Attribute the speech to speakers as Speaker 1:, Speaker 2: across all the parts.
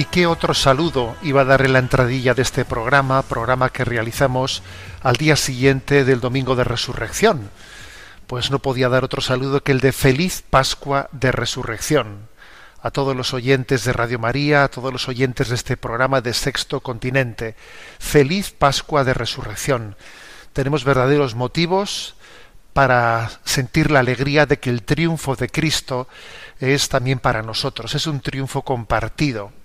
Speaker 1: ¿Y qué otro saludo iba a darle la entradilla de este programa, programa que realizamos al día siguiente del Domingo de Resurrección? Pues no podía dar otro saludo que el de Feliz Pascua de Resurrección. A todos los oyentes de Radio María, a todos los oyentes de este programa de Sexto Continente. Feliz Pascua de Resurrección. Tenemos verdaderos motivos para sentir la alegría de que el triunfo de Cristo es también para nosotros, es un triunfo compartido.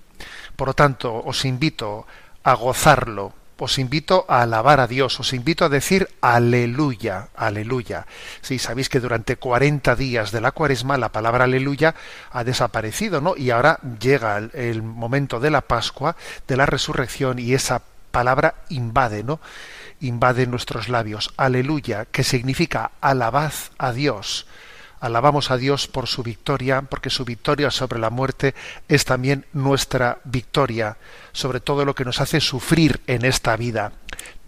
Speaker 1: Por lo tanto, os invito a gozarlo, os invito a alabar a Dios, os invito a decir aleluya, aleluya. Sí, sabéis que durante 40 días de la cuaresma la palabra aleluya ha desaparecido, ¿no? Y ahora llega el, el momento de la Pascua, de la resurrección, y esa palabra invade, ¿no? Invade nuestros labios. Aleluya, que significa alabad a Dios. Alabamos a Dios por su victoria, porque su victoria sobre la muerte es también nuestra victoria, sobre todo lo que nos hace sufrir en esta vida.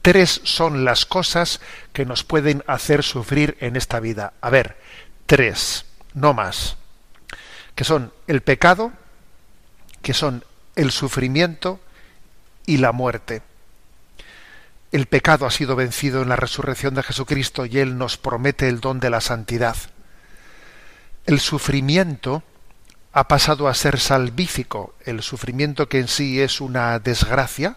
Speaker 1: Tres son las cosas que nos pueden hacer sufrir en esta vida. A ver, tres, no más. Que son el pecado, que son el sufrimiento y la muerte. El pecado ha sido vencido en la resurrección de Jesucristo y Él nos promete el don de la santidad el sufrimiento ha pasado a ser salvífico, el sufrimiento que en sí es una desgracia,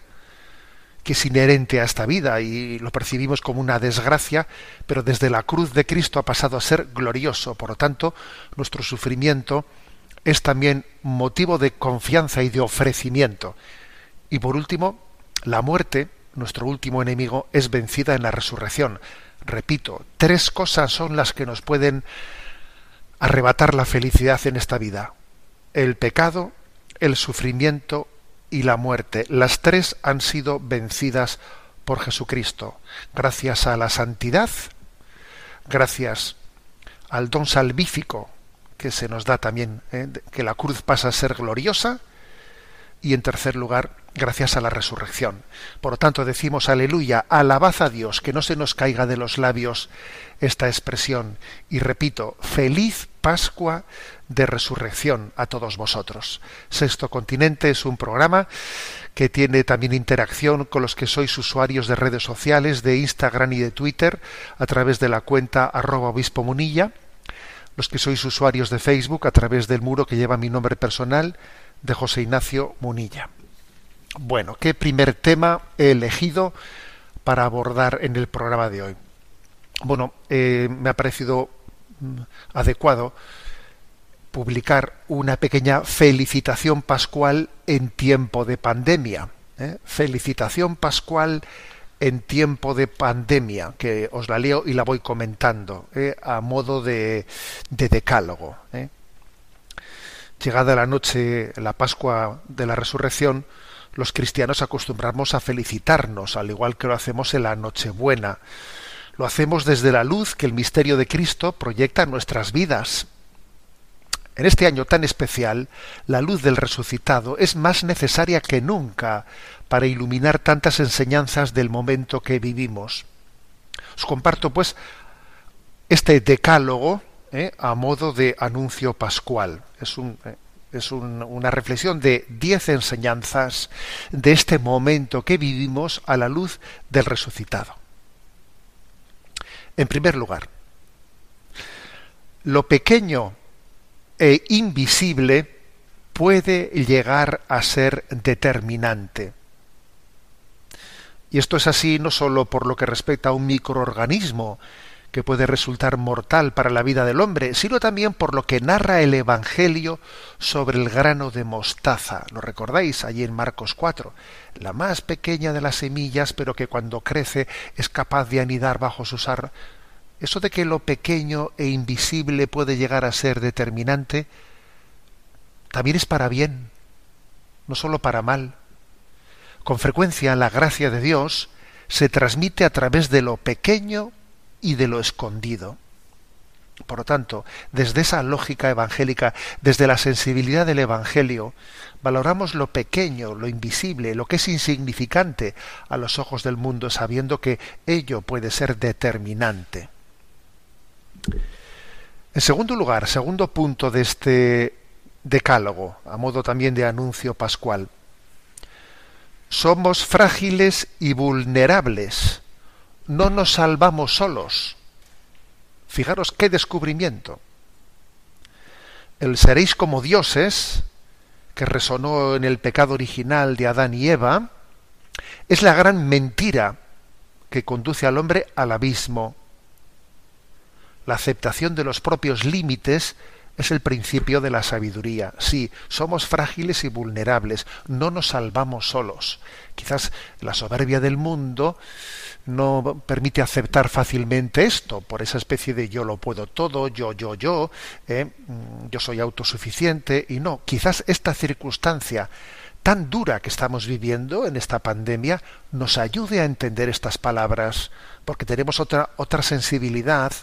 Speaker 1: que es inherente a esta vida y lo percibimos como una desgracia, pero desde la cruz de Cristo ha pasado a ser glorioso. Por lo tanto, nuestro sufrimiento es también motivo de confianza y de ofrecimiento. Y por último, la muerte, nuestro último enemigo, es vencida en la resurrección. Repito, tres cosas son las que nos pueden arrebatar la felicidad en esta vida. El pecado, el sufrimiento y la muerte. Las tres han sido vencidas por Jesucristo, gracias a la santidad, gracias al don salvífico que se nos da también, ¿eh? que la cruz pasa a ser gloriosa, y en tercer lugar, gracias a la resurrección. Por lo tanto, decimos aleluya, alabad a Dios, que no se nos caiga de los labios esta expresión. Y repito, feliz Pascua de Resurrección a todos vosotros. Sexto Continente es un programa que tiene también interacción con los que sois usuarios de redes sociales, de Instagram y de Twitter, a través de la cuenta arroba obispo munilla, los que sois usuarios de Facebook a través del muro que lleva mi nombre personal, de José Ignacio Munilla. Bueno, ¿qué primer tema he elegido para abordar en el programa de hoy? Bueno, eh, me ha parecido adecuado publicar una pequeña felicitación pascual en tiempo de pandemia. ¿eh? Felicitación pascual en tiempo de pandemia, que os la leo y la voy comentando, ¿eh? a modo de, de decálogo. ¿eh? Llegada la noche, la Pascua de la Resurrección, los cristianos acostumbramos a felicitarnos, al igual que lo hacemos en la Nochebuena. Lo hacemos desde la luz que el misterio de Cristo proyecta en nuestras vidas. En este año tan especial, la luz del resucitado es más necesaria que nunca para iluminar tantas enseñanzas del momento que vivimos. Os comparto, pues, este decálogo eh, a modo de anuncio pascual. Es eh, es una reflexión de diez enseñanzas de este momento que vivimos a la luz del resucitado. En primer lugar, lo pequeño e invisible puede llegar a ser determinante. Y esto es así no sólo por lo que respecta a un microorganismo, que puede resultar mortal para la vida del hombre, sino también por lo que narra el Evangelio sobre el grano de mostaza. ¿Lo recordáis allí en Marcos 4? La más pequeña de las semillas, pero que cuando crece es capaz de anidar bajo sus ar. Eso de que lo pequeño e invisible puede llegar a ser determinante, también es para bien, no sólo para mal. Con frecuencia la gracia de Dios se transmite a través de lo pequeño y de lo escondido. Por lo tanto, desde esa lógica evangélica, desde la sensibilidad del Evangelio, valoramos lo pequeño, lo invisible, lo que es insignificante a los ojos del mundo, sabiendo que ello puede ser determinante. En segundo lugar, segundo punto de este decálogo, a modo también de anuncio pascual, somos frágiles y vulnerables no nos salvamos solos. Fijaros qué descubrimiento. El seréis como dioses, que resonó en el pecado original de Adán y Eva, es la gran mentira que conduce al hombre al abismo. La aceptación de los propios límites es el principio de la sabiduría. Sí, somos frágiles y vulnerables, no nos salvamos solos. Quizás la soberbia del mundo no permite aceptar fácilmente esto, por esa especie de yo lo puedo todo, yo, yo, yo, ¿eh? mm, yo soy autosuficiente, y no, quizás esta circunstancia tan dura que estamos viviendo en esta pandemia nos ayude a entender estas palabras, porque tenemos otra, otra sensibilidad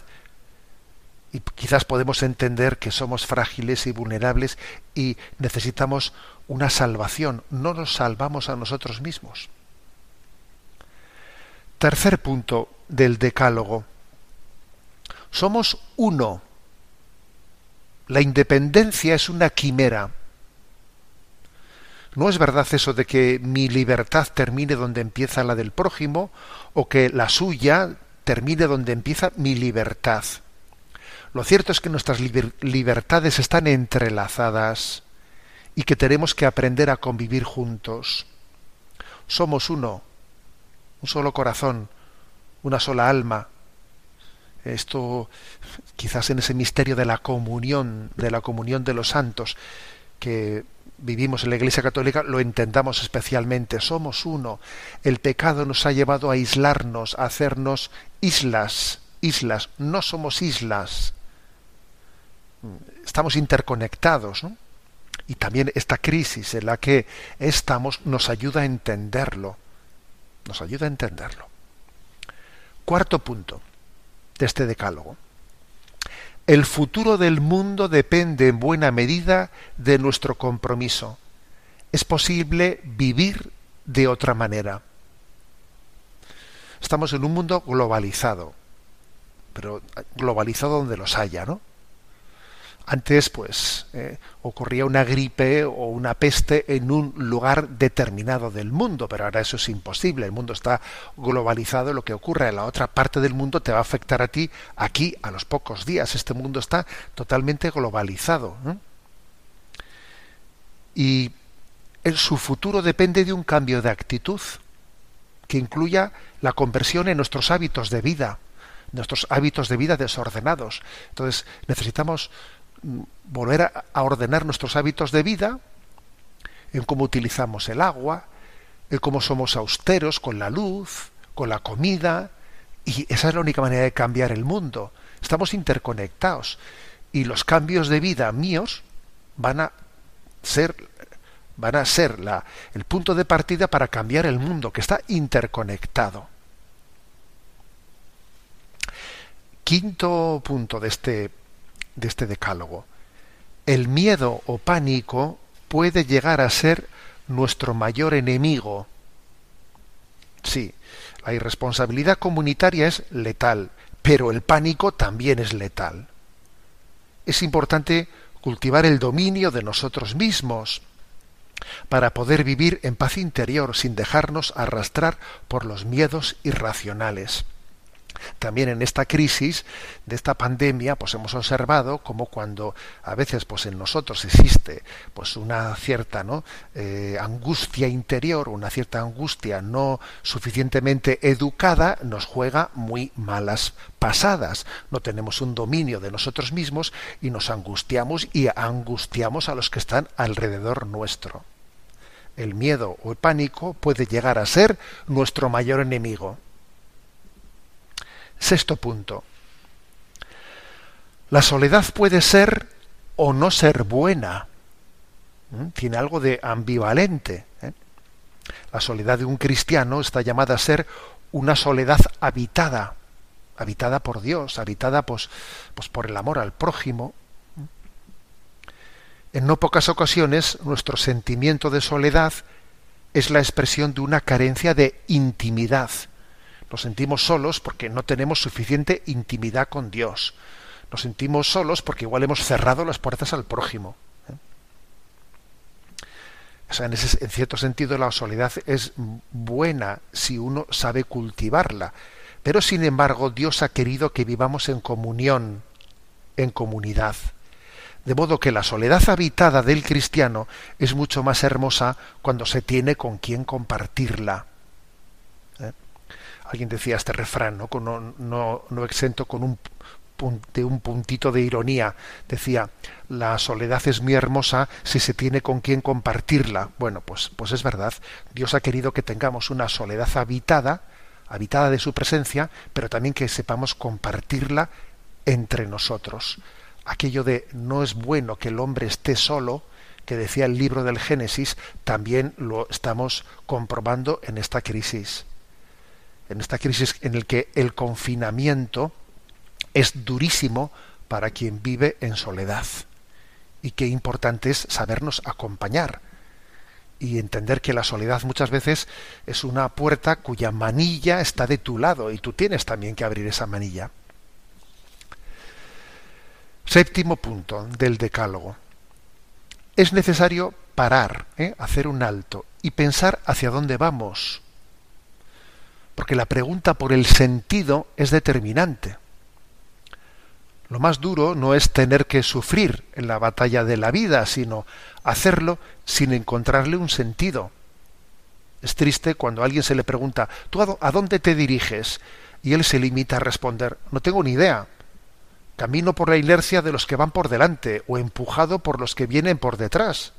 Speaker 1: y quizás podemos entender que somos frágiles y vulnerables y necesitamos una salvación, no nos salvamos a nosotros mismos. Tercer punto del decálogo. Somos uno. La independencia es una quimera. No es verdad eso de que mi libertad termine donde empieza la del prójimo o que la suya termine donde empieza mi libertad. Lo cierto es que nuestras libertades están entrelazadas y que tenemos que aprender a convivir juntos. Somos uno, un solo corazón, una sola alma. Esto quizás en ese misterio de la comunión, de la comunión de los santos que vivimos en la Iglesia Católica, lo entendamos especialmente. Somos uno. El pecado nos ha llevado a aislarnos, a hacernos islas, islas. No somos islas. Estamos interconectados. Y también esta crisis en la que estamos nos ayuda a entenderlo nos ayuda a entenderlo. Cuarto punto de este decálogo. El futuro del mundo depende en buena medida de nuestro compromiso. Es posible vivir de otra manera. Estamos en un mundo globalizado, pero globalizado donde los haya, ¿no? Antes, pues, eh, ocurría una gripe o una peste en un lugar determinado del mundo, pero ahora eso es imposible. El mundo está globalizado. Lo que ocurre en la otra parte del mundo te va a afectar a ti aquí a los pocos días. Este mundo está totalmente globalizado. Y en su futuro depende de un cambio de actitud que incluya la conversión en nuestros hábitos de vida, nuestros hábitos de vida desordenados. Entonces necesitamos volver a, ordenar nuestros hábitos de vida, en cómo utilizamos el agua, en cómo somos austeros con la luz, con la comida, y esa es la única manera de cambiar el mundo. Estamos interconectados y los cambios de vida míos van a ser van a ser la, el punto de partida para cambiar el mundo que está interconectado. Quinto punto de este de este decálogo. El miedo o pánico puede llegar a ser nuestro mayor enemigo. Sí, la irresponsabilidad comunitaria es letal, pero el pánico también es letal. Es importante cultivar el dominio de nosotros mismos para poder vivir en paz interior sin dejarnos arrastrar por los miedos irracionales. También en esta crisis de esta pandemia, pues hemos observado como cuando a veces, pues en nosotros existe, pues una cierta, ¿no? Eh, angustia interior, una cierta angustia no suficientemente educada, nos juega muy malas pasadas. No tenemos un dominio de nosotros mismos y nos angustiamos y angustiamos a los que están alrededor nuestro. El miedo o el pánico puede llegar a ser nuestro mayor enemigo. Sexto punto. La soledad puede ser o no ser buena. ¿Mm? Tiene algo de ambivalente. ¿eh? La soledad de un cristiano está llamada a ser una soledad habitada, habitada por Dios, habitada pues, pues por el amor al prójimo. ¿Mm? En no pocas ocasiones nuestro sentimiento de soledad es la expresión de una carencia de intimidad nos sentimos solos porque no tenemos suficiente intimidad con Dios. Nos sentimos solos porque igual hemos cerrado las puertas al prójimo. ¿eh? O sea, en, en cierto sentido la soledad es buena si uno sabe cultivarla. Pero sin embargo Dios ha querido que vivamos en comunión, en comunidad. De modo que la soledad habitada del cristiano es mucho más hermosa cuando se tiene con quien compartirla alguien decía este refrán, ¿no? No, no, exento con un, de un puntito de ironía. Decía, la soledad es muy hermosa si se tiene con quien compartirla. Bueno, pues, pues es verdad. Dios ha querido que tengamos una soledad habitada, habitada de su presencia, pero también que sepamos compartirla entre nosotros. Aquello de no es bueno que el hombre esté solo, que decía el libro del Génesis, también lo estamos comprobando en esta crisis en esta crisis en el que el confinamiento es durísimo para quien vive en soledad. Y qué importante es sabernos acompañar y entender que la soledad muchas veces es una puerta cuya manilla está de tu lado y tú tienes también que abrir esa manilla. Séptimo punto del decálogo. Es necesario parar, ¿eh? hacer un alto y pensar hacia dónde vamos porque la pregunta por el sentido es determinante. Lo más duro no es tener que sufrir en la batalla de la vida, sino hacerlo sin encontrarle un sentido. Es triste cuando a alguien se le pregunta, ¿tú a dónde te diriges? Y él se limita a responder, no tengo ni idea. Camino por la inercia de los que van por delante o empujado por los que vienen por detrás.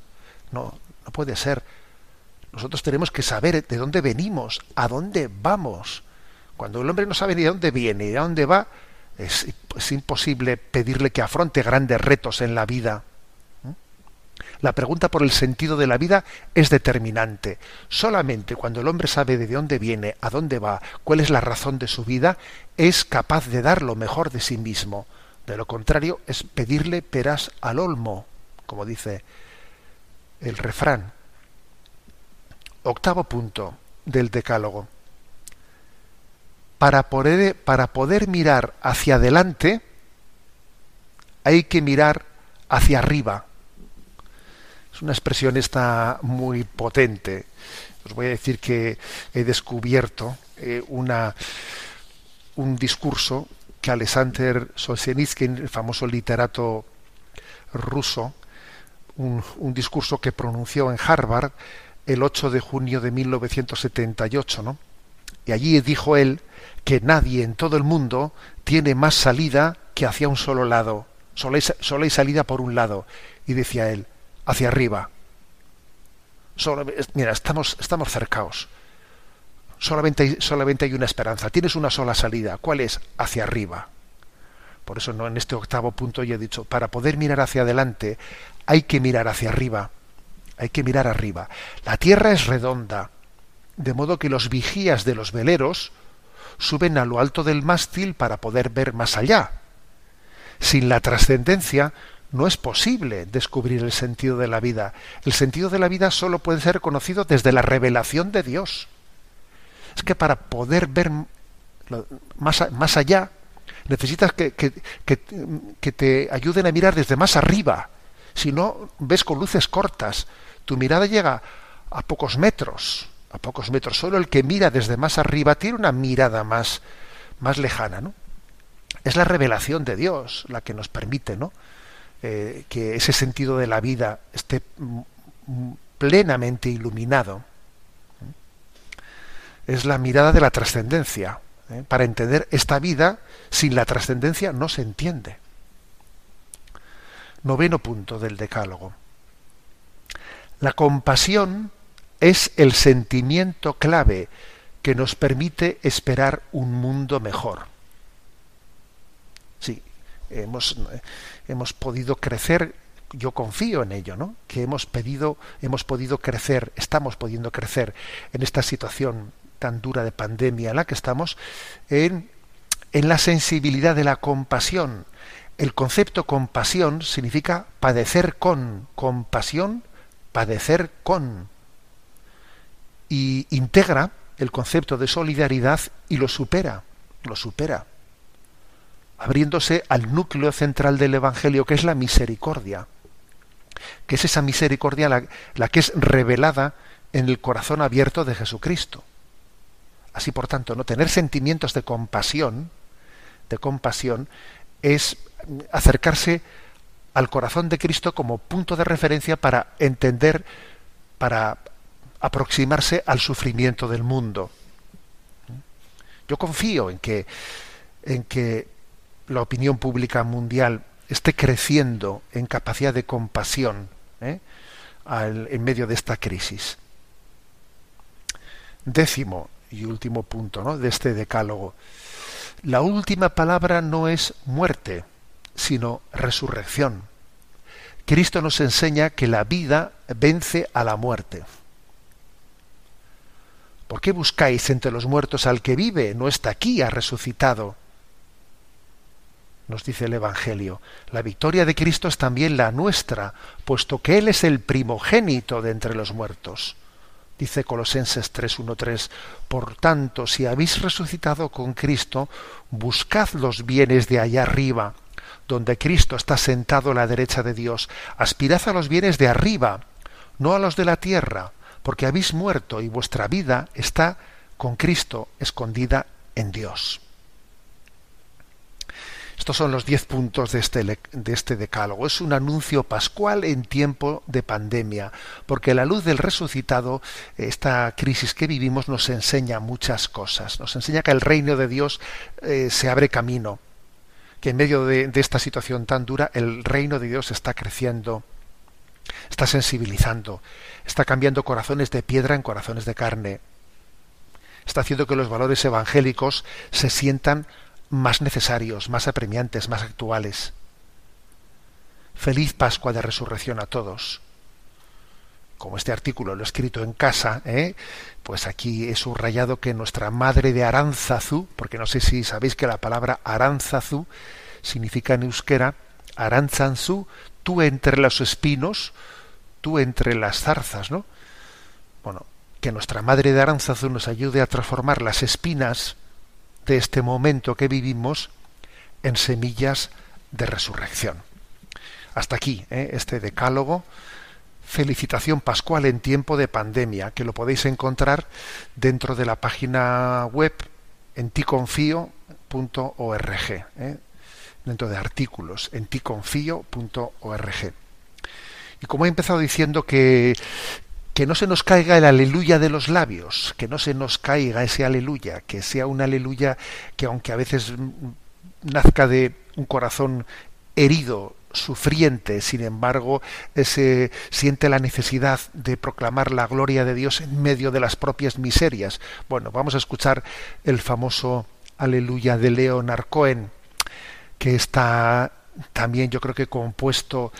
Speaker 1: No, no puede ser. Nosotros tenemos que saber de dónde venimos, a dónde vamos. Cuando el hombre no sabe ni de dónde viene y de dónde va, es, imposible pedirle que afronte grandes retos en la vida. ¿Mm? La pregunta por el sentido de la vida es determinante. Solamente cuando el hombre sabe de dónde viene, a dónde va, cuál es la razón de su vida, es capaz de dar lo mejor de sí mismo. De lo contrario, es pedirle peras al olmo, como dice el refrán. Octavo punto del decálogo. Para poder, mirar hacia adelante, hay que mirar hacia arriba. Es una expresión esta muy potente. Os voy a decir que he descubierto eh, una, un discurso que Alexander Solzhenitsyn, el famoso literato ruso, un discurso que pronunció en Harvard el 8 de junio de 1978, ¿no? Y allí dijo él que nadie en todo el mundo tiene más salida que hacia un solo lado. Solo hay, salida por un lado. Y decía él, hacia arriba. Solo, mira, estamos, estamos cercaos. solamente, solamente hay una esperanza, tienes una sola salida. ¿Cuál es? Hacia arriba. Por eso no en este octavo punto yo he dicho, para poder mirar hacia adelante hay que mirar hacia arriba. Hay que mirar arriba. La tierra es redonda, de modo que los vigías de los veleros suben a lo alto del mástil para poder ver más allá. Sin la trascendencia no es posible descubrir el sentido de la vida. El sentido de la vida solo puede ser conocido desde la revelación de Dios. Es que para poder ver más, más allá, necesitas que, que, que, te ayuden a mirar desde más arriba. Si no, ves con luces cortas. Tu mirada llega a pocos metros. A pocos metros. Solo el que mira desde más arriba tiene una mirada más, más lejana. ¿no? Es la revelación de Dios la que nos permite ¿no? Eh, que ese sentido de la vida esté plenamente iluminado. Es la mirada de la trascendencia. ¿eh? Para entender esta vida, sin la trascendencia no se entiende. Noveno punto del Decálogo. La compasión es el sentimiento clave que nos permite esperar un mundo mejor. Sí, hemos, hemos podido crecer, yo confío en ello, ¿no? Que hemos pedido, hemos podido crecer, estamos pudiendo crecer en esta situación tan dura de pandemia en la que estamos, en, en la sensibilidad de la compasión. El concepto compasión significa padecer con, compasión, padecer con. Y integra el concepto de solidaridad y lo supera, lo supera abriéndose al núcleo central del Evangelio, que es la misericordia, que es esa misericordia la, que es revelada en el corazón abierto de Jesucristo. Así por tanto, no tener sentimientos de compasión, de compasión, es acercarse al corazón de Cristo como punto de referencia para entender, para aproximarse al sufrimiento del mundo. Yo confío en que, en que la opinión pública mundial esté creciendo en capacidad de compasión ¿eh? en medio de esta crisis. Décimo y último punto de este decálogo. La última palabra no es muerte, sino resurrección. Cristo nos enseña que la vida vence a la muerte. ¿Por qué buscáis entre los muertos al que vive? No está aquí, ha resucitado nos dice el Evangelio. La victoria de Cristo es también la nuestra, puesto que Él es el primogénito de entre los muertos. Dice Colosenses 3.1.3, Por tanto, si habéis resucitado con Cristo, buscad los bienes de allá arriba, donde Cristo está sentado a la derecha de Dios. Aspirad a los bienes de arriba, no a los de la tierra, porque habéis muerto y vuestra vida está con Cristo escondida en Dios. Estos son los diez puntos de este, este decálogo. Es un anuncio pascual en tiempo de pandemia, porque la luz del resucitado, esta crisis que vivimos, nos enseña muchas cosas. Nos enseña que el reino de Dios eh, se abre camino, que en medio de, esta situación tan dura, el reino de Dios está creciendo, está sensibilizando, está cambiando corazones de piedra en corazones de carne, está haciendo que los valores evangélicos se sientan más necesarios, más apremiantes, más actuales. Feliz Pascua de Resurrección a todos. Como este artículo lo he escrito en casa, ¿eh? pues aquí he subrayado que nuestra madre de Aranzazu, porque no sé si sabéis que la palabra Aranzazu significa en euskera tú entre los espinos, tú entre las zarzas, ¿no? Bueno, que nuestra madre de Aranzazu nos ayude a transformar las espinas de este momento que vivimos en semillas de resurrección. Hasta aquí ¿eh? este decálogo. Felicitación pascual en tiempo de pandemia, que lo podéis encontrar dentro de la página web en ticonfío.org, ¿eh? dentro de artículos en ticonfío.org. Y como he empezado diciendo que, que no se nos caiga el aleluya de los labios, que no se nos caiga ese aleluya, que sea un aleluya que aunque a veces nazca de un corazón herido sufriente, sin embargo, ese, siente la necesidad de proclamar la gloria de Dios en medio de las propias miserias. Bueno, vamos a escuchar el famoso Aleluya de Leonard Cohen, que está también yo creo que compuesto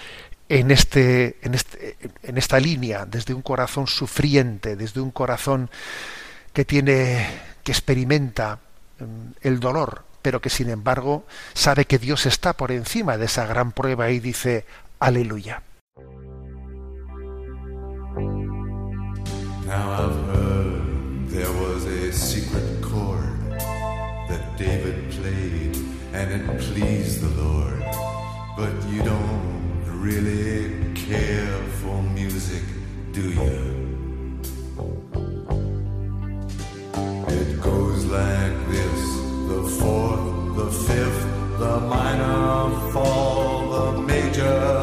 Speaker 1: en, este, en, este, en esta línea, desde un corazón sufriente, desde un corazón que tiene, que experimenta mm, el dolor, pero que sin embargo sabe que Dios está por encima de esa gran prueba y dice, aleluya.
Speaker 2: Now I've heard there was a secret chord that David played and it pleased the Lord. But you don't really care for music, do you? It goes like this the the fifth, the minor fall, the major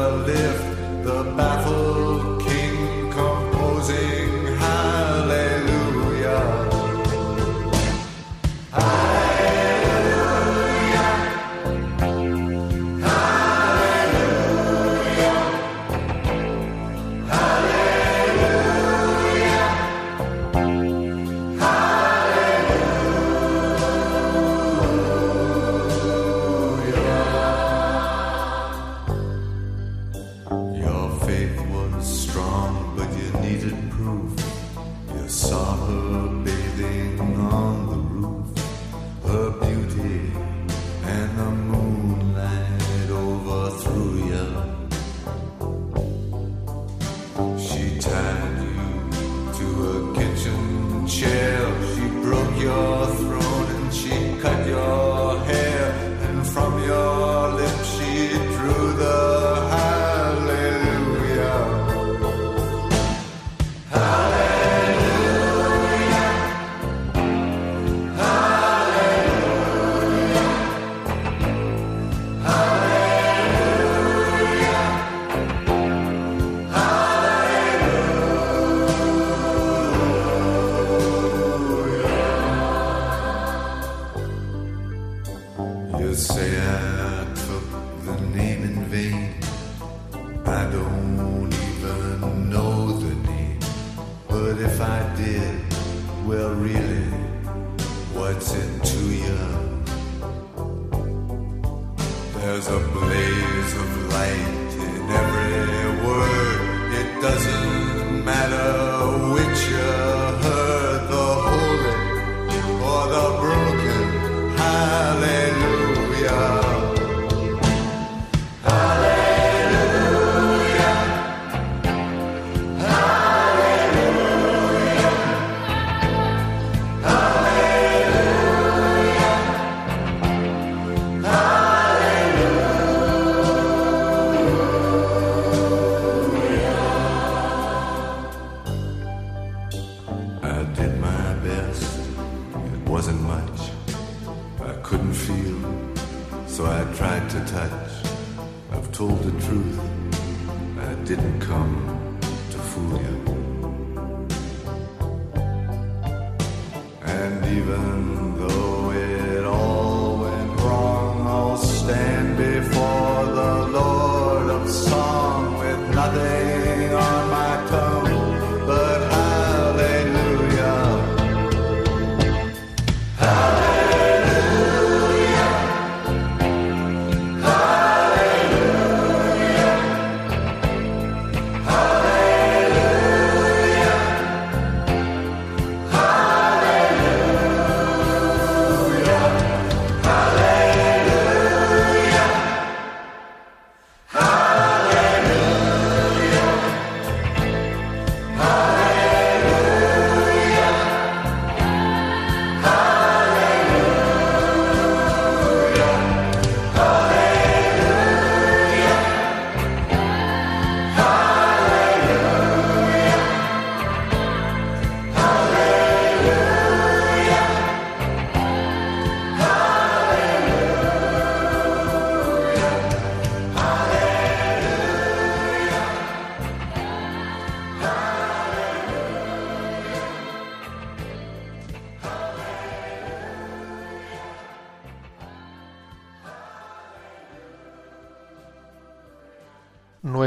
Speaker 2: Father.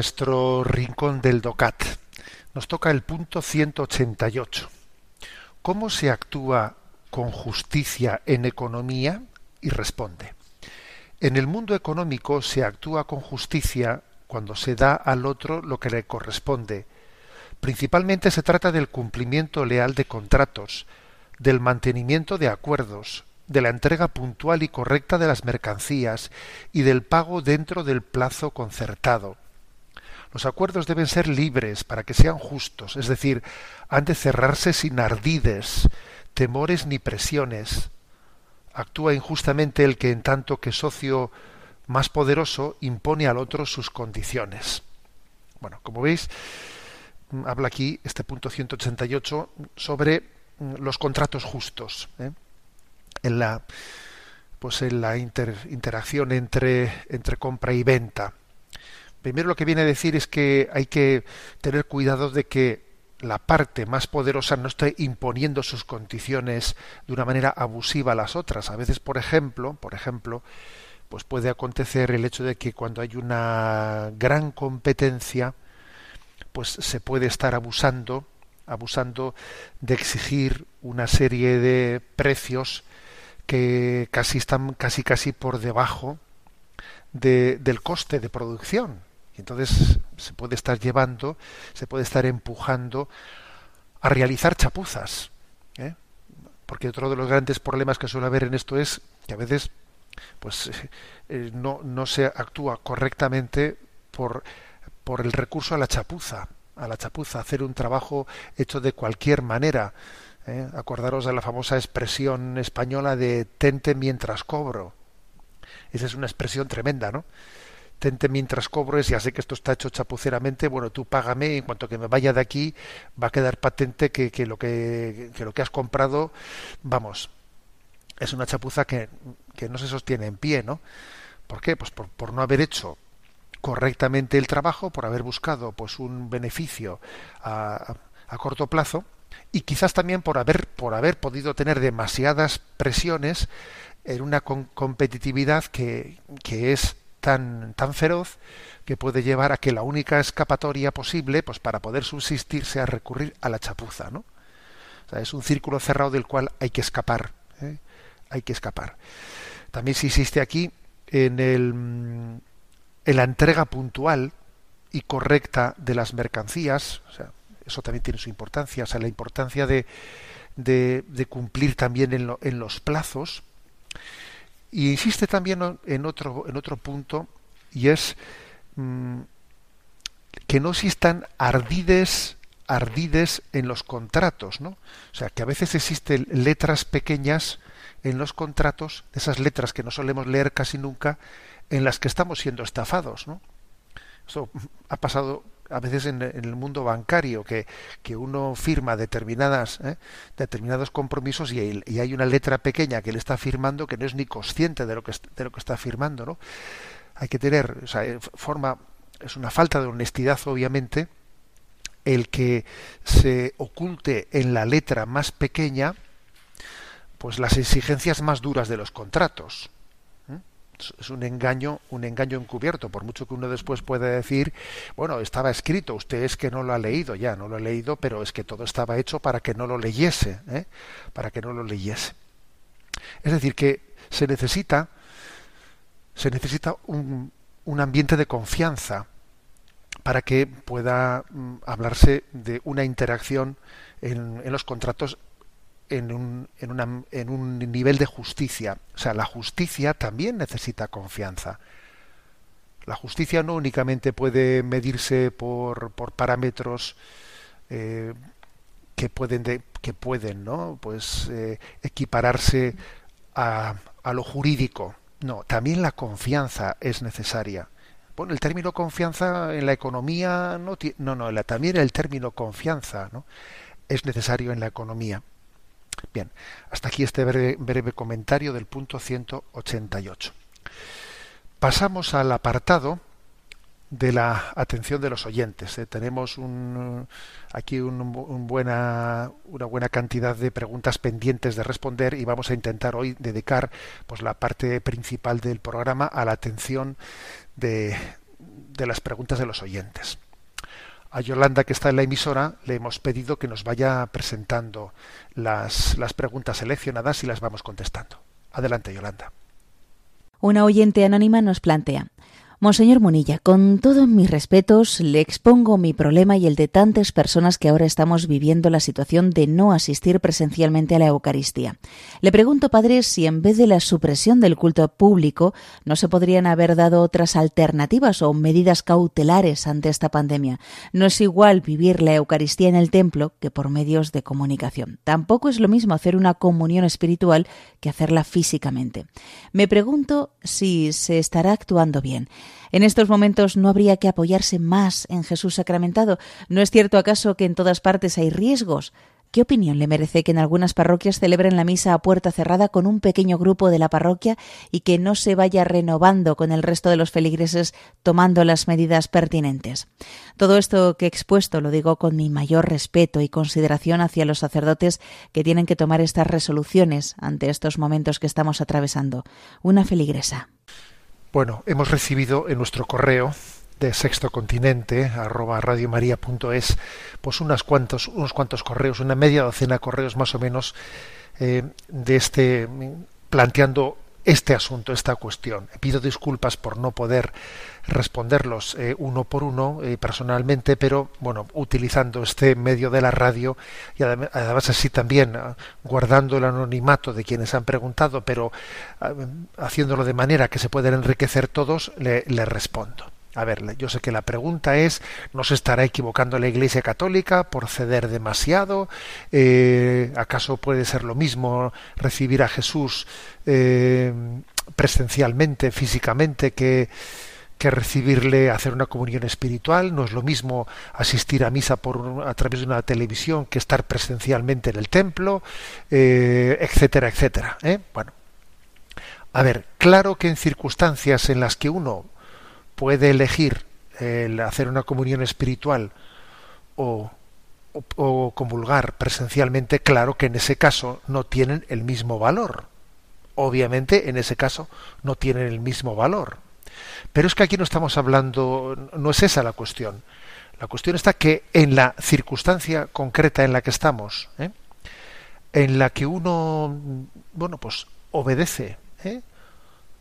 Speaker 1: Nuestro rincón del DOCAT. Nos toca el punto 188. ¿Cómo se actúa con justicia en economía? Y responde. En el mundo económico se actúa con justicia cuando se da al otro lo que le corresponde. Principalmente se trata del cumplimiento leal de contratos, del mantenimiento de acuerdos, de la entrega puntual y correcta de las mercancías y del pago dentro del plazo concertado. Los acuerdos deben ser libres para que sean justos, es decir, han de cerrarse sin ardides, temores ni presiones. Actúa injustamente el que en tanto que socio más poderoso impone al otro sus condiciones. Bueno, como veis, mm, habla aquí este punto 188 sobre mm, los contratos justos. ¿eh? En la pues en la interacción entre, entre compra y venta. Primero lo que viene a decir es que hay que tener cuidado de que la parte más poderosa no esté imponiendo sus condiciones de una manera abusiva a las otras. A veces, por ejemplo, por ejemplo, pues puede acontecer el hecho de que cuando hay una gran competencia, pues se puede estar abusando, abusando de exigir una serie de precios que casi están casi casi por debajo de, del coste de producción. Y entonces se puede estar llevando, se puede estar empujando a realizar chapuzas. ¿eh? Porque otro de los grandes problemas que suele haber en esto es que a veces pues eh, eh, no, no se actúa correctamente por, por el recurso a la chapuza, a la chapuza, hacer un trabajo hecho de cualquier manera. Acordaros de la famosa expresión española de tente mientras cobro. Esa es una expresión tremenda, ¿no? Mientras cobres, ya sé que esto está hecho chapuceramente, bueno, tú págame en cuanto que me vaya de aquí va a quedar patente que, lo, que, lo que has comprado, vamos, es una chapuza que, no se sostiene en pie, ¿no? ¿Por qué? Pues por, no haber hecho correctamente el trabajo, por haber buscado pues un beneficio a, corto plazo y quizás también por haber, por haber podido tener demasiadas presiones en una competitividad que, que es tan, tan feroz que puede llevar a que la única escapatoria posible pues para poder subsistir sea recurrir a la chapuza ¿no? o sea, es un círculo cerrado del cual hay que escapar ¿eh? hay que escapar también se insiste aquí en, el, mm, en la entrega puntual y correcta de las mercancías o sea, eso también tiene su importancia o sea la importancia de, de, de cumplir también en, lo, en los plazos y insiste también en otro, en otro punto, y es mm, que no existan ardides, ardides en los contratos, ¿no? O sea, que a veces existen letras pequeñas en los contratos, esas letras que no solemos leer casi nunca, en las que estamos siendo estafados, ¿no? Eso ha pasado a veces en, el mundo bancario que, que uno firma determinadas ¿eh? determinados compromisos y, hay una letra pequeña que le está firmando que no es ni consciente de lo que de lo que está firmando no hay que tener o sea, eh, forma es una falta de honestidad obviamente el que se oculte en la letra más pequeña pues las exigencias más duras de los contratos es un engaño, un engaño encubierto, por mucho que uno después pueda decir, bueno, estaba escrito, usted es que no lo ha leído, ya no lo ha leído, pero es que todo estaba hecho para que no lo leyese, ¿eh? para que no lo leyese. Es decir, que se necesita, se necesita un, un ambiente de confianza para que pueda mm, hablarse de una interacción en, en los contratos en un, en, una, en un nivel de justicia. O sea, la justicia también necesita confianza. La justicia no únicamente puede medirse por, por parámetros eh, que pueden que pueden, ¿no? Pues eh, equipararse a, a, lo jurídico. No, también la confianza es necesaria. Bueno, el término confianza en la economía no, no, no, también el término confianza, ¿no? Es necesario en la economía. Bien, hasta aquí este breve, comentario del punto 188. Pasamos al apartado de la atención de los oyentes. Eh, tenemos un, aquí una buena cantidad de preguntas pendientes de responder y vamos a intentar hoy dedicar pues, la parte principal del programa a la atención de las preguntas de los oyentes. A Yolanda, que está en la emisora, le hemos pedido que nos vaya presentando las, las preguntas seleccionadas y las vamos contestando. Adelante, Yolanda.
Speaker 3: Una oyente anónima nos plantea. Monseñor Munilla, con todos mis respetos, le expongo mi problema y el de tantas personas que ahora estamos viviendo la situación de no asistir presencialmente a la Eucaristía. Le pregunto, padre, si en vez de la supresión del culto público no se podrían haber dado otras alternativas o medidas cautelares ante esta pandemia. No es igual vivir la Eucaristía en el templo que por medios de comunicación. Tampoco es lo mismo hacer una comunión espiritual que hacerla físicamente. Me pregunto si se estará actuando bien. En estos momentos no habría que apoyarse más en Jesús sacramentado. ¿No es cierto acaso que en todas partes hay riesgos? ¿Qué opinión le merece que en algunas parroquias celebren la misa a puerta cerrada con un pequeño grupo de la parroquia y que no se vaya renovando con el resto de los feligreses tomando las medidas pertinentes? Todo esto que he expuesto lo digo con mi mayor respeto y consideración hacia los sacerdotes que tienen que tomar estas resoluciones ante estos momentos que estamos atravesando. Una feligresa.
Speaker 1: Bueno, hemos recibido en nuestro correo de Sexto Continente, arroba radiomaria.es, pues unas cuantos, unos cuantos correos, una media docena de correos más o menos, eh, de este, planteando este asunto, esta cuestión. Pido disculpas por no poder responderlos eh, uno por uno eh, personalmente, pero bueno, utilizando este medio de la radio y además, así también ah, guardando el anonimato de quienes han preguntado, pero ah, haciéndolo de manera que se puedan enriquecer todos, le, le respondo. A ver, yo sé que la pregunta es, ¿no se estará equivocando la Iglesia Católica por ceder demasiado? Eh, ¿Acaso puede ser lo mismo recibir a Jesús eh, presencialmente, físicamente, que, que recibirle, hacer una comunión espiritual? ¿No es lo mismo asistir a misa por, a través de una televisión que estar presencialmente en el templo? Eh, etcétera, etcétera. Bueno, a ver, claro que en circunstancias en las que uno puede elegir el hacer una comunión espiritual o, o, comulgar presencialmente, claro que en ese caso no tienen el mismo valor. Obviamente en ese caso no tienen el mismo valor. Pero es que aquí no estamos hablando, no es esa la cuestión. La cuestión está que en la circunstancia concreta en la que estamos, ¿eh? en la que uno, bueno, pues obedece, ¿eh?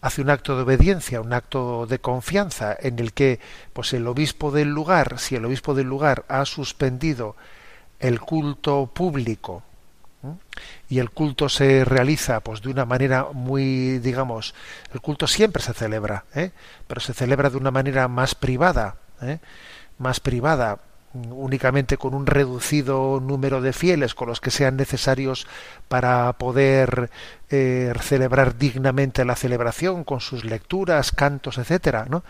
Speaker 1: Hace un acto de obediencia, un acto de confianza en el que pues el obispo del lugar, si el obispo del lugar ha suspendido el culto público y el culto se realiza pues de una manera muy digamos el culto siempre se celebra ¿eh? pero se celebra de una manera más privada ¿eh? más privada únicamente con un reducido número de fieles con los que sean necesarios para poder eh, celebrar dignamente la celebración con sus lecturas, cantos, etcétera, ¿no?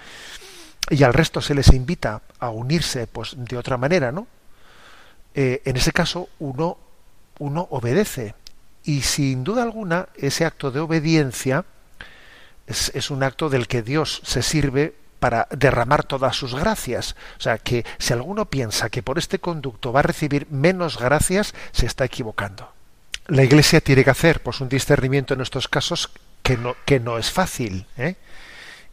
Speaker 1: Y al resto se les invita a unirse, pues de otra manera, ¿no? Eh, en ese caso uno uno obedece y sin duda alguna ese acto de obediencia es, es un acto del que Dios se sirve para derramar todas sus gracias. O sea, que si alguno piensa que por este conducto va a recibir menos gracias, se está equivocando. La Iglesia tiene que hacer pues un discernimiento en estos casos que no, que no es fácil. ¿eh?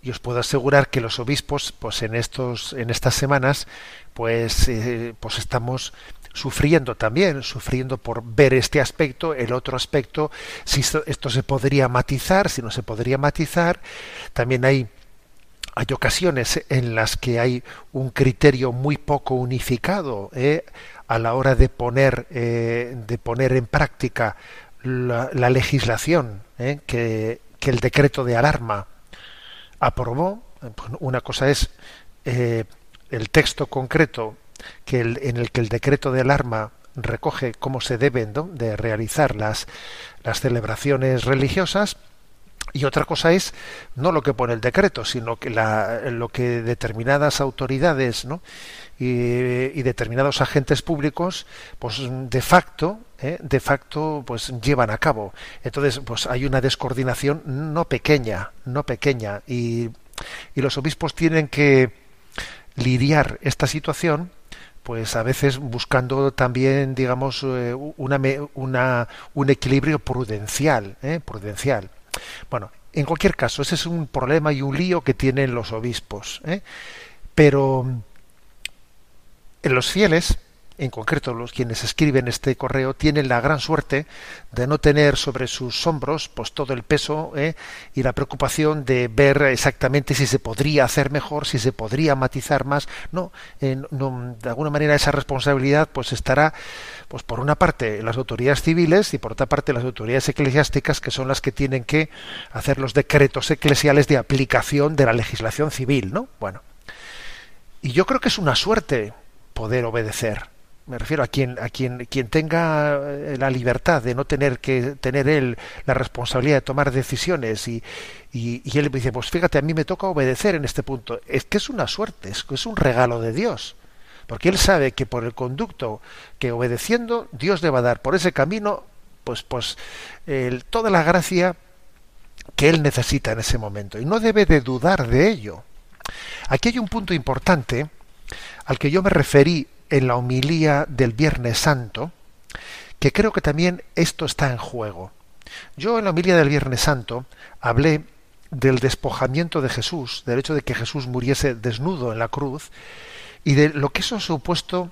Speaker 1: Y os puedo asegurar que los obispos, pues en estos, en estas semanas, pues, eh, pues estamos sufriendo también, sufriendo por ver este aspecto, el otro aspecto, si esto, esto se podría matizar, si no se podría matizar. También hay hay ocasiones en las que hay un criterio muy poco unificado ¿eh? a la hora de poner, eh, de poner en práctica la, legislación ¿eh? que, que, el decreto de alarma aprobó. Una cosa es el texto concreto que en el que el decreto de alarma recoge cómo se deben de realizar las, las celebraciones religiosas y otra cosa es no lo que pone el decreto, sino que lo que determinadas autoridades ¿no? y, determinados agentes públicos, pues de facto, ¿eh? de facto, pues llevan a cabo. Entonces, pues hay una descoordinación no pequeña, no pequeña, y, y los obispos tienen que lidiar esta situación pues a veces buscando también digamos eh, una, una, un equilibrio prudencial ¿eh? prudencial bueno, en cualquier caso, ese es un problema y un lío que tienen los obispos. ¿eh? Pero en los fieles, en concreto los quienes escriben este correo, tienen la gran suerte de no tener sobre sus hombros pues todo el peso ¿eh? y la preocupación de ver exactamente si se podría hacer mejor, si se podría matizar más. No, eh, no de alguna manera esa responsabilidad pues estará pues por una parte las autoridades civiles y por otra parte las autoridades eclesiásticas que son las que tienen que hacer los decretos eclesiales de aplicación de la legislación civil, ¿no? Bueno. Y yo creo que es una suerte poder obedecer me refiero a quien a quien quien tenga eh, la libertad de no tener que tener él la responsabilidad de tomar decisiones y, y, él me dice pues fíjate a mí me toca obedecer en este punto es que es una suerte es que es un regalo de Dios porque él sabe que por el conducto que obedeciendo Dios le va a dar por ese camino pues pues toda la gracia que él necesita en ese momento. Y no debe de dudar de ello. Aquí hay un punto importante al que yo me referí en la homilía del Viernes Santo, que creo que también esto está en juego. Yo en la homilía del Viernes Santo hablé del despojamiento de Jesús, del hecho de que Jesús muriese desnudo en la cruz, y de lo que eso ha supuesto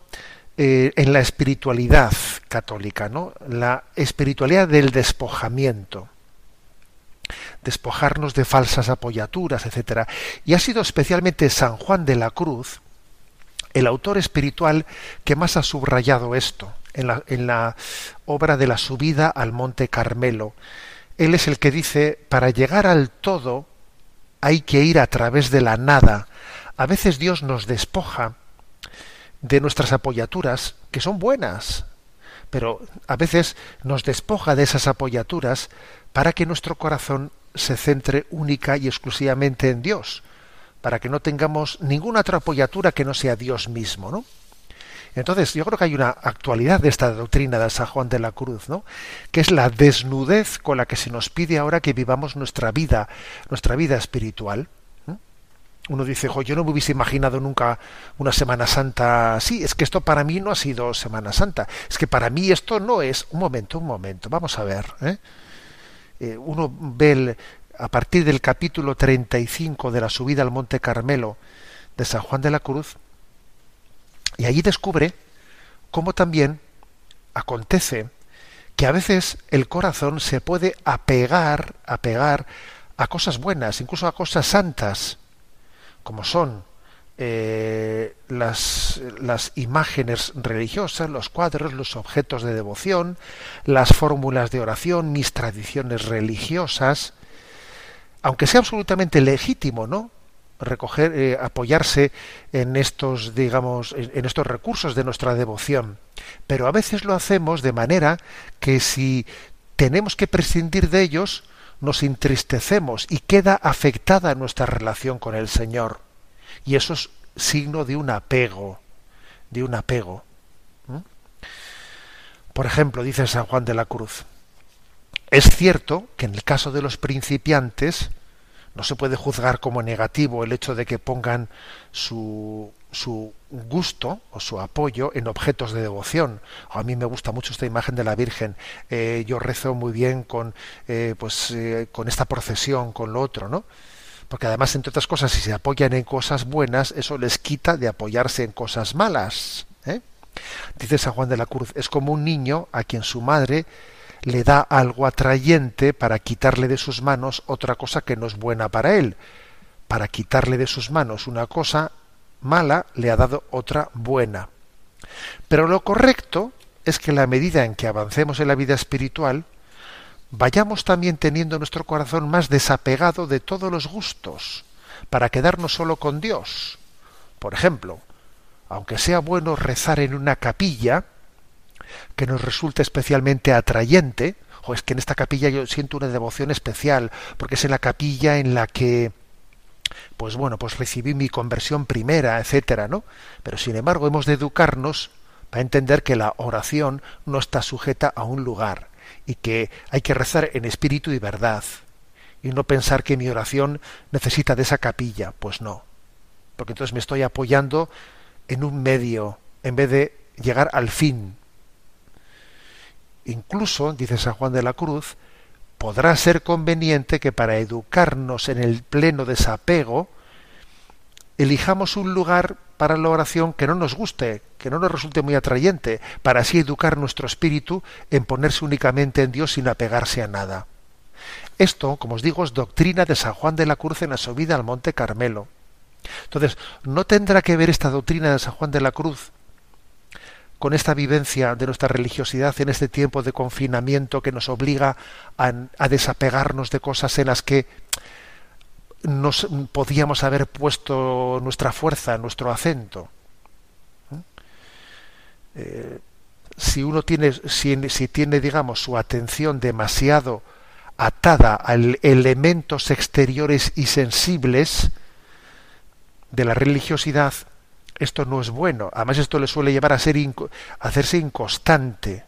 Speaker 1: eh, en la espiritualidad católica, ¿no? La espiritualidad del despojamiento despojarnos de falsas apoyaturas, etcétera. Y ha sido especialmente San Juan de la Cruz el autor espiritual que más ha subrayado esto en la, obra de la subida al monte Carmelo. Él es el que dice, para llegar al todo hay que ir a través de la nada. A veces Dios nos despoja de nuestras apoyaturas, que son buenas, pero a veces nos despoja de esas apoyaturas para que nuestro corazón se centre única y exclusivamente en Dios para que no tengamos ninguna otra apoyatura que no sea Dios mismo, ¿no? Entonces, yo creo que hay una actualidad de esta doctrina de San Juan de la Cruz, ¿no? Que es la desnudez con la que se nos pide ahora que vivamos nuestra vida, nuestra vida espiritual. Uno dice, jo, yo no me hubiese imaginado nunca una Semana Santa así. Es que esto para mí no ha sido Semana Santa. Es que para mí esto no es. Un momento, un momento. Vamos a ver. ¿eh? Eh, uno ve el, a partir del capítulo 35 de la subida al Monte Carmelo de San Juan de la Cruz, y allí descubre cómo también acontece que a veces el corazón se puede apegar, apegar a cosas buenas, incluso a cosas santas, como son eh, las, las imágenes religiosas, los cuadros, los objetos de devoción, las fórmulas de oración, mis tradiciones religiosas, aunque sea absolutamente legítimo, ¿no? recoger eh, apoyarse en estos digamos en estos recursos de nuestra devoción. Pero a veces lo hacemos de manera que si tenemos que prescindir de ellos nos entristecemos y queda afectada nuestra relación con el Señor. Y eso es signo de un apego de un apego por ejemplo dice San Juan de la Cruz es cierto que en el caso de los principiantes no se puede juzgar como negativo el hecho de que pongan su, su gusto o su apoyo en objetos de devoción. A mí me gusta mucho esta imagen de la Virgen. Eh, yo rezo muy bien con, eh, pues, eh, con esta procesión, con lo otro, ¿no? Porque además, entre otras cosas, si se apoyan en cosas buenas, eso les quita de apoyarse en cosas malas. Dice San Juan de la Cruz, es como un niño a quien su madre le da algo atrayente para quitarle de sus manos otra cosa que no es buena para él. Para quitarle de sus manos una cosa mala, le ha dado otra buena. Pero lo correcto es que la medida en que avancemos en la vida espiritual, vayamos también teniendo nuestro corazón más desapegado de todos los gustos, para quedarnos solo con Dios. Por ejemplo, aunque sea bueno rezar en una capilla, que nos resulte especialmente atrayente, o es que en esta capilla yo siento una devoción especial, porque es en la capilla en la que pues bueno, pues recibí mi conversión primera, etcétera, ¿no? Pero sin embargo, hemos de educarnos para entender que la oración no está sujeta a un lugar y que hay que rezar en espíritu y verdad y no pensar que mi oración necesita de esa capilla, pues no. Porque entonces me estoy apoyando en un medio en vez de llegar al fin, Incluso, dice San Juan de la Cruz, podrá ser conveniente que para educarnos en el pleno desapego, elijamos un lugar para la oración que no nos guste, que no nos resulte muy atrayente, para así educar nuestro espíritu en ponerse únicamente en Dios sin apegarse a nada. Esto, como os digo, es doctrina de San Juan de la Cruz en la subida al Monte Carmelo. Entonces, ¿no tendrá que ver esta doctrina de San Juan de la Cruz con esta vivencia de nuestra religiosidad en este tiempo de confinamiento que nos obliga a, desapegarnos de cosas en las que nos podíamos haber puesto nuestra fuerza, nuestro acento. ¿Eh? Eh, si uno tiene, si, si, tiene, digamos, su atención demasiado atada a elementos exteriores y sensibles de la religiosidad, esto no es bueno. Además, esto le suele llevar a, ser hacerse inconstante.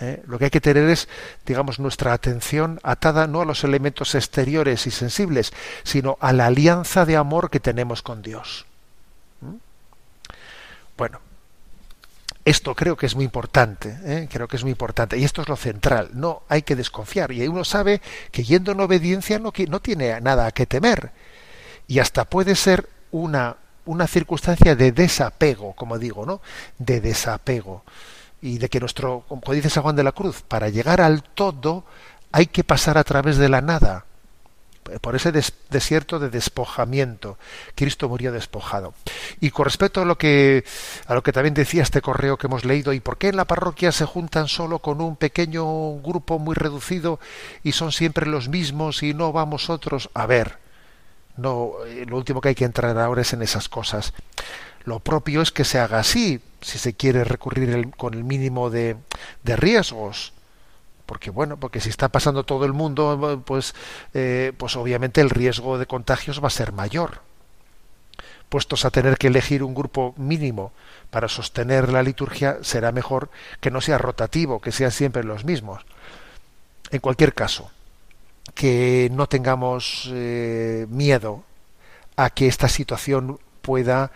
Speaker 1: ¿eh? Lo que hay que tener es, digamos, nuestra atención atada no a los elementos exteriores y sensibles, sino a la alianza de amor que tenemos con Dios. ¿Mm? Bueno, esto creo que es muy importante, ¿eh? creo que es muy importante, y esto es lo central. No hay que desconfiar, y uno sabe que yendo en obediencia no, no tiene nada que temer, y hasta puede ser una una circunstancia de desapego, como digo, ¿no? De desapego y de que nuestro, como dice San Juan de la Cruz, para llegar al todo hay que pasar a través de la nada, por ese desierto de despojamiento. Cristo murió despojado. Y con respecto a lo que a lo que también decía este correo que hemos leído y por qué en la parroquia se juntan solo con un pequeño grupo muy reducido y son siempre los mismos y no vamos otros, a ver, no eh, lo último que hay que entrar ahora es en esas cosas. Lo propio es que se haga así, si se quiere recurrir con el mínimo de, de, riesgos. Porque bueno, porque si está pasando todo el mundo, pues, eh, pues obviamente el riesgo de contagios va a ser mayor. Puestos a tener que elegir un grupo mínimo para sostener la liturgia, será mejor que no sea rotativo, que sean siempre los mismos. En cualquier caso, que no tengamos eh, miedo a que esta situación pueda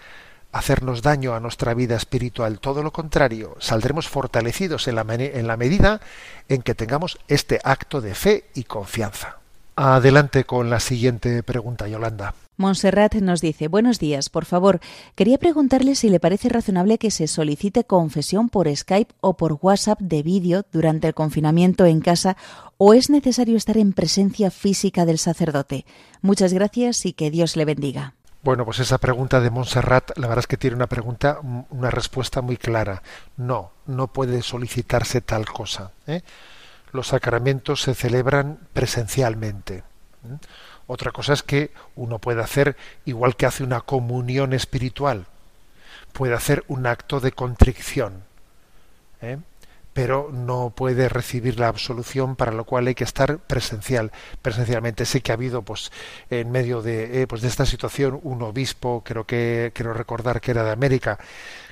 Speaker 1: hacernos daño a nuestra vida espiritual. Todo lo contrario, saldremos fortalecidos en la, en la medida en que tengamos este acto de fe y confianza. Adelante con la siguiente pregunta, Yolanda.
Speaker 3: Montserrat nos dice, buenos días, por favor, quería preguntarle si le parece razonable que se solicite confesión por Skype o por WhatsApp de vídeo durante el confinamiento en casa o es necesario estar en presencia física del sacerdote. Muchas gracias y que Dios le bendiga.
Speaker 1: Bueno, pues esa pregunta de Montserrat, la verdad es que tiene una pregunta, una respuesta muy clara. No, no puede solicitarse tal cosa. ¿eh? Los sacramentos se celebran presencialmente. ¿eh? Otra cosa es que uno puede hacer, igual que hace una comunión espiritual, puede hacer un acto de contrición. ¿eh? pero no puede recibir la absolución para lo cual hay que estar presencial presencialmente sé que ha habido pues en medio de eh, pues de esta situación un obispo creo que quiero recordar que era de América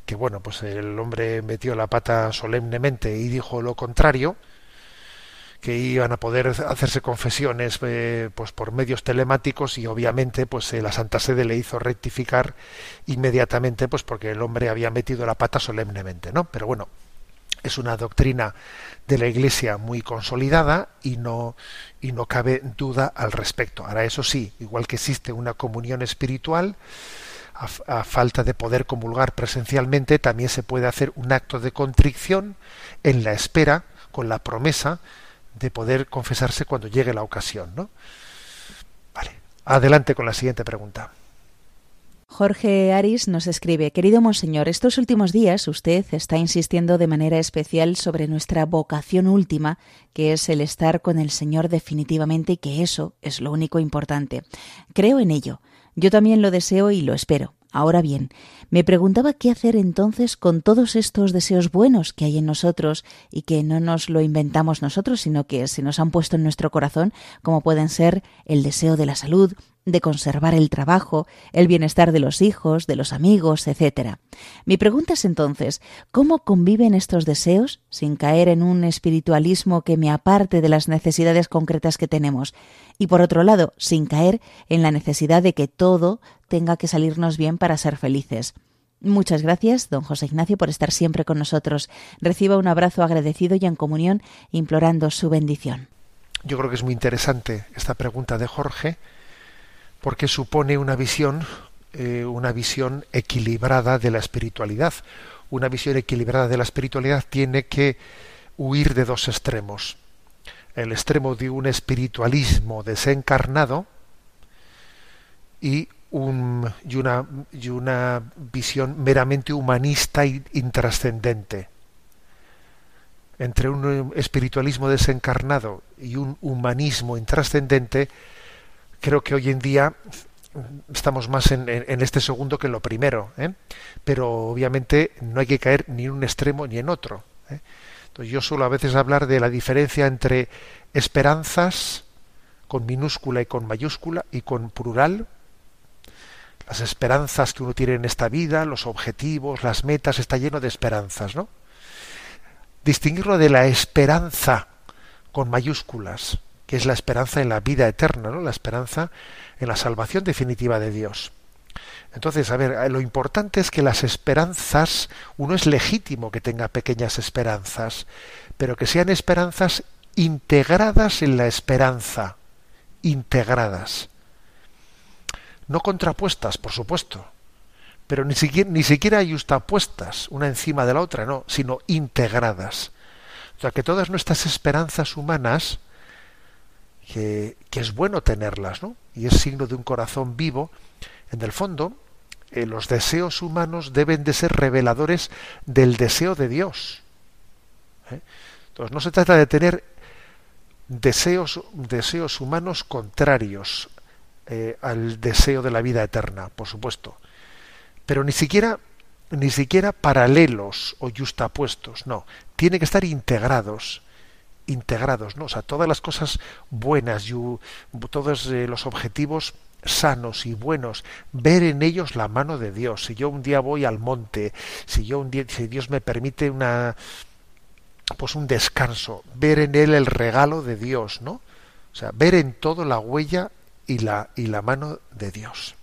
Speaker 1: que bueno pues el hombre metió la pata solemnemente y dijo lo contrario que iban a poder hacerse confesiones eh, pues por medios telemáticos y obviamente pues eh, la Santa Sede le hizo rectificar inmediatamente pues porque el hombre había metido la pata solemnemente no pero bueno es una doctrina de la Iglesia muy consolidada y no, y no cabe duda al respecto. Ahora, eso sí, igual que existe una comunión espiritual, a, falta de poder comulgar presencialmente, también se puede hacer un acto de contrición en la espera, con la promesa de poder confesarse cuando llegue la ocasión. ¿no? Vale. Adelante con la siguiente pregunta.
Speaker 3: Jorge Aris nos escribe, querido Monseñor, estos últimos días usted está insistiendo de manera especial sobre nuestra vocación última, que es el estar con el Señor definitivamente y que eso es lo único importante. Creo en ello. Yo también lo deseo y lo espero. Ahora bien, me preguntaba qué hacer entonces con todos estos deseos buenos que hay en nosotros y que no nos lo inventamos nosotros, sino que se nos han puesto en nuestro corazón, como pueden ser el deseo de la salud, de conservar el trabajo, el bienestar de los hijos, de los amigos, etc. Mi pregunta es entonces, ¿cómo conviven estos deseos sin caer en un espiritualismo que me aparte de las necesidades concretas que tenemos? Y por otro lado, sin caer en la necesidad de que todo tenga que salirnos bien para ser felices. Muchas gracias, don José Ignacio, por estar siempre con nosotros. Reciba un abrazo agradecido y en comunión, implorando su bendición.
Speaker 1: Yo creo que es muy interesante esta pregunta de Jorge porque supone una visión eh, una visión equilibrada de la espiritualidad. Una visión equilibrada de la espiritualidad tiene que huir de dos extremos. El extremo de un espiritualismo desencarnado y, un, y, una, y una visión meramente humanista e intrascendente. Entre un espiritualismo desencarnado y un humanismo intrascendente, creo que hoy en día estamos más en, este segundo que en lo primero, ¿eh? pero obviamente no hay que caer ni en un extremo ni en otro. ¿eh? Entonces yo suelo a veces hablar de la diferencia entre esperanzas con minúscula y con mayúscula y con plural, las esperanzas que uno tiene en esta vida, los objetivos, las metas, está lleno de esperanzas, ¿no? Distinguirlo de la esperanza con mayúsculas, que es la esperanza en la vida eterna, ¿no? La esperanza en la salvación definitiva de Dios. Entonces, a ver, lo importante es que las esperanzas, uno es legítimo que tenga pequeñas esperanzas, pero que sean esperanzas integradas en la esperanza, integradas. No contrapuestas, por supuesto, pero ni siquiera, ni siquiera una encima de la otra, no, sino integradas. O sea, que todas nuestras esperanzas humanas, que es bueno tenerlas, ¿no? Y es signo de un corazón vivo, en el fondo, eh, los deseos humanos deben de ser reveladores del deseo de Dios. ¿eh? Entonces, no se trata de tener deseos, deseos humanos contrarios eh, al deseo de la vida eterna, por supuesto. Pero ni siquiera, ni siquiera paralelos o justapuestos, no. Tiene que estar integrados integrados, ¿no? O sea, todas las cosas buenas, y todos los objetivos sanos y buenos, ver en ellos la mano de Dios. Si yo un día voy al monte, si yo un día, si Dios me permite una pues un descanso, ver en él el regalo de Dios, ¿no? O sea, ver en todo la huella y la y la mano de Dios.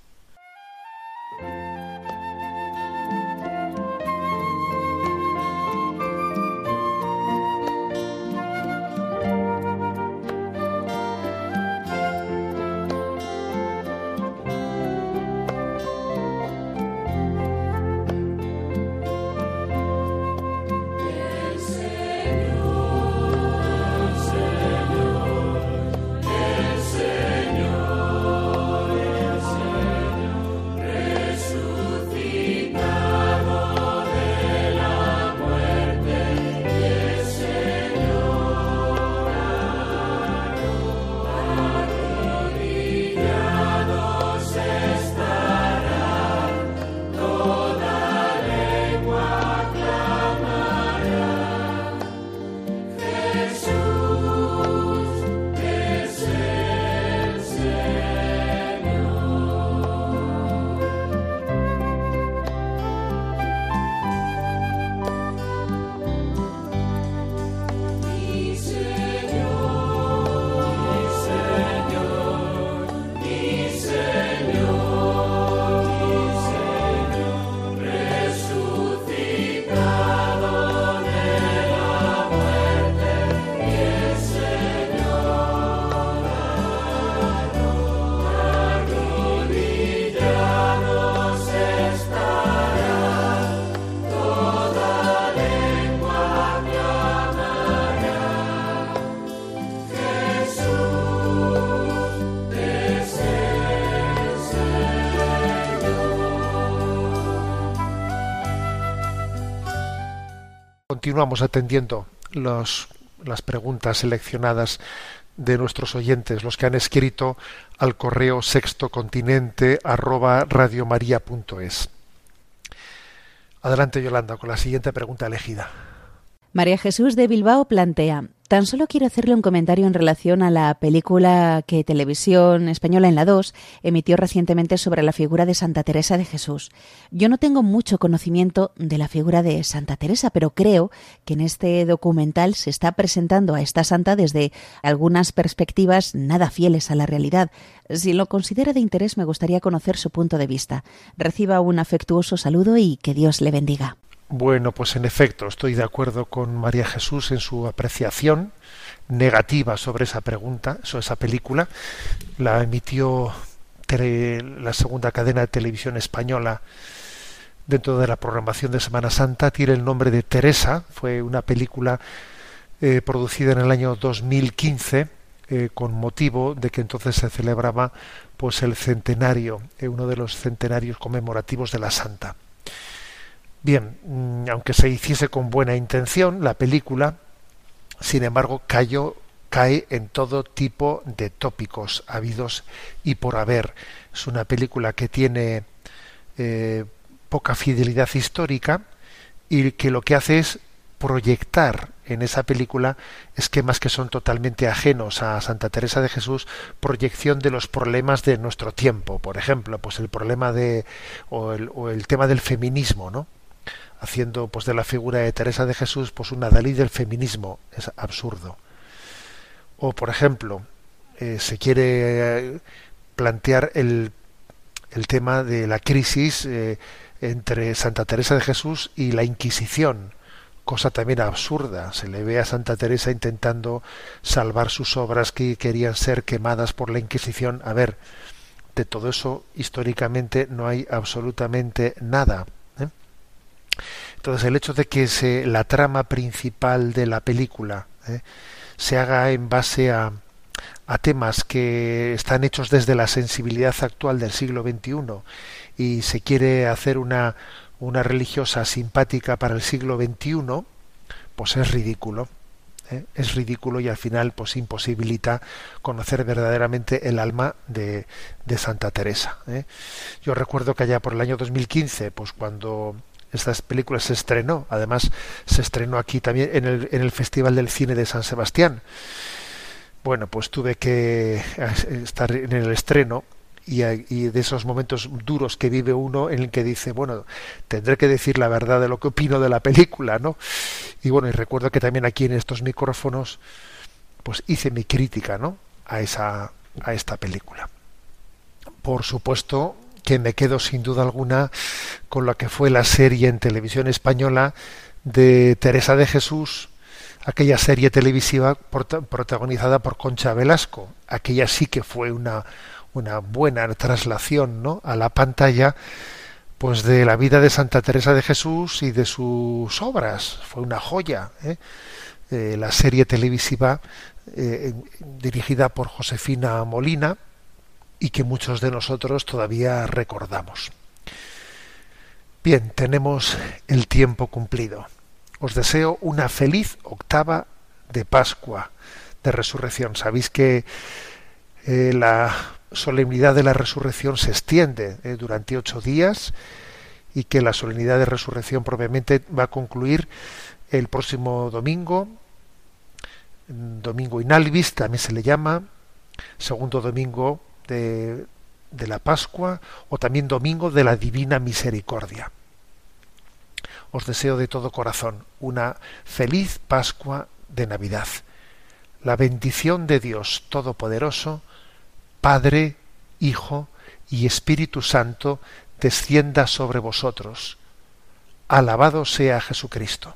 Speaker 1: Continuamos atendiendo las preguntas seleccionadas de nuestros oyentes, los que han escrito al correo sextocontinente arroba. Adelante, Yolanda, con la siguiente pregunta elegida.
Speaker 3: María Jesús de Bilbao plantea, tan solo quiero hacerle un comentario en relación a la película que Televisión Española en la 2 emitió recientemente sobre la figura de Santa Teresa de Jesús. Yo no tengo mucho conocimiento de la figura de Santa Teresa, pero creo que en este documental se está presentando a esta santa desde algunas perspectivas nada fieles a la realidad. Si lo considera de interés, me gustaría conocer su punto de vista. Reciba un afectuoso saludo y que Dios le bendiga.
Speaker 1: Bueno, pues en efecto, estoy de acuerdo con María Jesús en su apreciación negativa sobre esa pregunta, sobre esa película. La emitió la segunda cadena de televisión española dentro de la programación de Semana Santa tiene el nombre de Teresa. Fue una película eh, producida en el año 2015 eh, con motivo de que entonces se celebraba pues el centenario, eh, uno de los centenarios conmemorativos de la Santa. Bien, mm, aunque se hiciese con buena intención, la película, sin embargo, cae en todo tipo de tópicos habidos y por haber. Es una película que tiene eh, poca fidelidad histórica y que lo que hace es proyectar en esa película esquemas que son totalmente ajenos a Santa Teresa de Jesús, proyección de los problemas de nuestro tiempo, por ejemplo, pues el problema de o el tema del feminismo, ¿no? Haciendo pues de la figura de Teresa de Jesús pues una Dalí del feminismo, es absurdo. O, por ejemplo, eh, se quiere eh, plantear el, el, tema de la crisis eh, entre Santa Teresa de Jesús y la Inquisición, cosa también absurda. Se le ve a Santa Teresa intentando salvar sus obras que querían ser quemadas por la Inquisición. A ver, de todo eso históricamente no hay absolutamente nada. Entonces el hecho de que se, la trama principal de la película se haga en base a, a temas que están hechos desde la sensibilidad actual del siglo XXI y se quiere hacer una, una religiosa simpática para el siglo XXI, pues es ridículo. ¿eh? Es ridículo y al final pues imposibilita conocer verdaderamente el alma de, de Santa Teresa. ¿eh? Yo recuerdo que allá por el año 2015, pues cuando estas películas se estrenó, además se estrenó aquí también en el, en el Festival del Cine de San Sebastián. Bueno, pues tuve que eh, estar en el estreno y, y, de esos momentos duros que vive uno en el que dice, bueno, tendré que decir la verdad de lo que opino de la película, ¿no? Y bueno, y recuerdo que también aquí en estos micrófonos, pues hice mi crítica, ¿no? A esa, a esta película. Por supuesto, que me quedo sin duda alguna con lo que fue la serie en televisión española de Teresa de Jesús, aquella serie televisiva protagonizada por Concha Velasco. Aquella sí que fue una, una buena traslación ¿no? a la pantalla pues de la vida de Santa Teresa de Jesús y de sus obras. Fue una joya. ¿eh? Eh, la serie televisiva eh, dirigida por Josefina Molina, y que muchos de nosotros todavía recordamos. Bien, tenemos el tiempo cumplido. Os deseo una feliz octava de Pascua, de resurrección. Sabéis que eh, la solemnidad de la resurrección se extiende eh, durante ocho días y que la solemnidad de resurrección propiamente va a concluir el próximo domingo, domingo inalvis también se le llama, segundo domingo de, la Pascua o también domingo de la Divina Misericordia. Os deseo de todo corazón una feliz Pascua de Navidad. La bendición de Dios Todopoderoso, Padre, Hijo y Espíritu Santo, descienda sobre vosotros. Alabado sea Jesucristo.